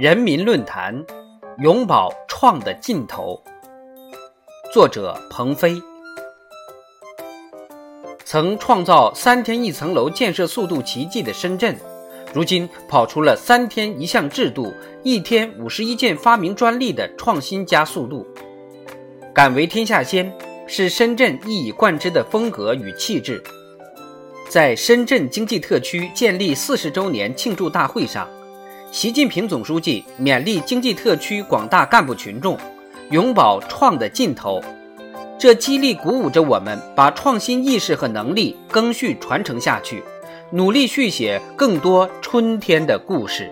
人民论坛，永葆创的劲头。作者：鹏飞。曾创造三天一层楼建设速度奇迹的深圳，如今跑出了三天一项制度、一天五十一件发明专利的创新加速度。敢为天下先，是深圳一以贯之的风格与气质。在深圳经济特区建立四十周年庆祝大会上。习近平总书记勉励经济特区广大干部群众，永葆创的劲头，这激励鼓舞着我们，把创新意识和能力更续传承下去，努力续写更多春天的故事。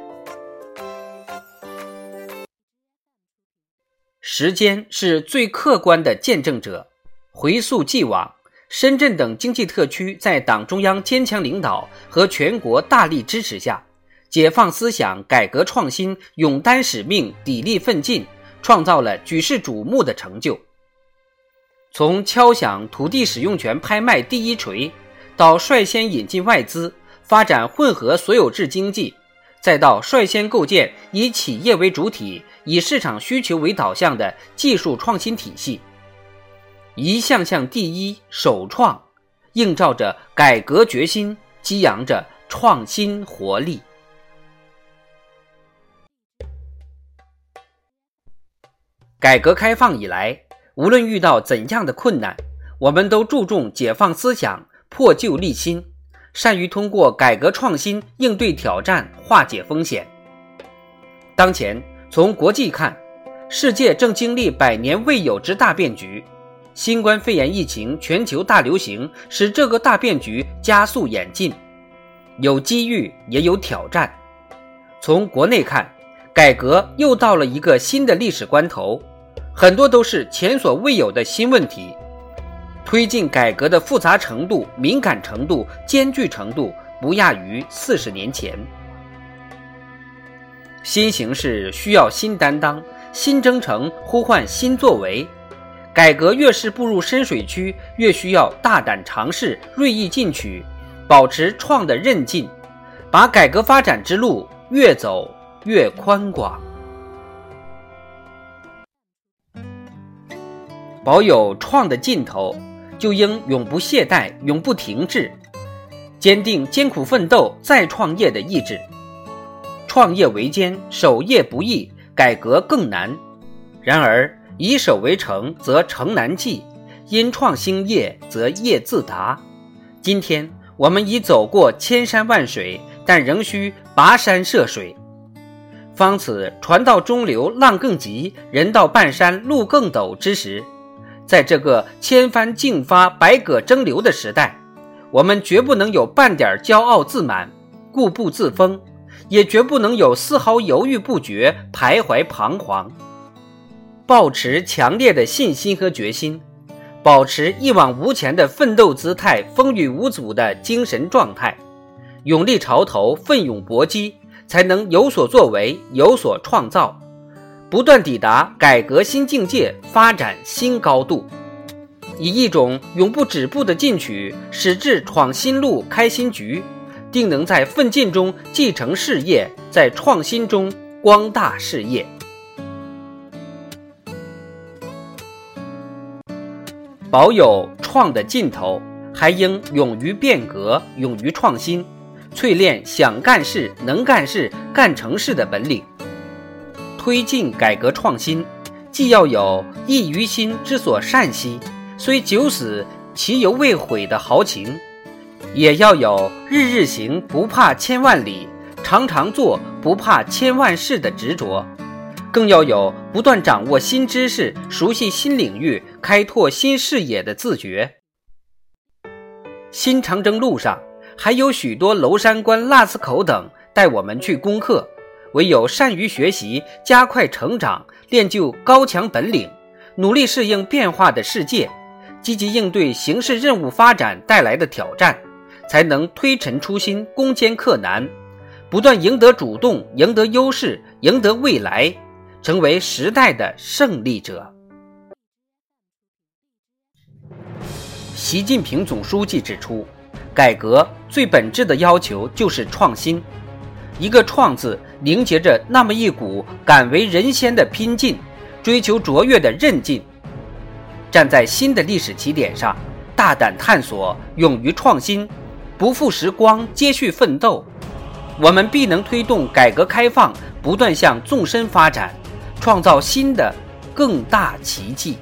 时间是最客观的见证者，回溯既往，深圳等经济特区在党中央坚强领导和全国大力支持下。解放思想、改革创新，勇担使命、砥砺奋进，创造了举世瞩目的成就。从敲响土地使用权拍卖第一锤，到率先引进外资、发展混合所有制经济，再到率先构建以企业为主体、以市场需求为导向的技术创新体系，一项项第一首创，映照着改革决心，激扬着创新活力。改革开放以来，无论遇到怎样的困难，我们都注重解放思想、破旧立新，善于通过改革创新应对挑战、化解风险。当前，从国际看，世界正经历百年未有之大变局，新冠肺炎疫情全球大流行使这个大变局加速演进，有机遇也有挑战。从国内看，改革又到了一个新的历史关头。很多都是前所未有的新问题，推进改革的复杂程度、敏感程度、艰巨程度不亚于四十年前。新形势需要新担当，新征程呼唤新作为。改革越是步入深水区，越需要大胆尝试、锐意进取，保持创的韧劲，把改革发展之路越走越宽广。保有创的劲头，就应永不懈怠、永不停滞，坚定艰苦奋斗、再创业的意志。创业维艰，守业不易，改革更难。然而，以守为成，则成难继；因创兴业，则业自达。今天，我们已走过千山万水，但仍需跋山涉水。方此船到中流浪更急，人到半山路更陡之时。在这个千帆竞发、百舸争流的时代，我们绝不能有半点骄傲自满、固步自封，也绝不能有丝毫犹豫不决、徘徊彷徨。保持强烈的信心和决心，保持一往无前的奋斗姿态、风雨无阻的精神状态，勇立潮头、奋勇搏击，才能有所作为、有所创造。不断抵达改革新境界、发展新高度，以一种永不止步的进取，矢志闯新路、开新局，定能在奋进中继承事业，在创新中光大事业。保有创的劲头，还应勇于变革、勇于创新，淬炼想干事、能干事、干成事的本领。推进改革创新，既要有益于心之所善兮，虽九死其犹未悔的豪情，也要有日日行不怕千万里，常常做不怕千万事的执着，更要有不断掌握新知识、熟悉新领域、开拓新视野的自觉。新长征路上还有许多娄山关、腊子口等待我们去攻克。唯有善于学习，加快成长，练就高强本领，努力适应变化的世界，积极应对形势任务发展带来的挑战，才能推陈出新，攻坚克难，不断赢得主动，赢得优势，赢得未来，成为时代的胜利者。习近平总书记指出，改革最本质的要求就是创新。一个“创”字凝结着那么一股敢为人先的拼劲，追求卓越的韧劲。站在新的历史起点上，大胆探索，勇于创新，不负时光，接续奋斗，我们必能推动改革开放不断向纵深发展，创造新的更大奇迹。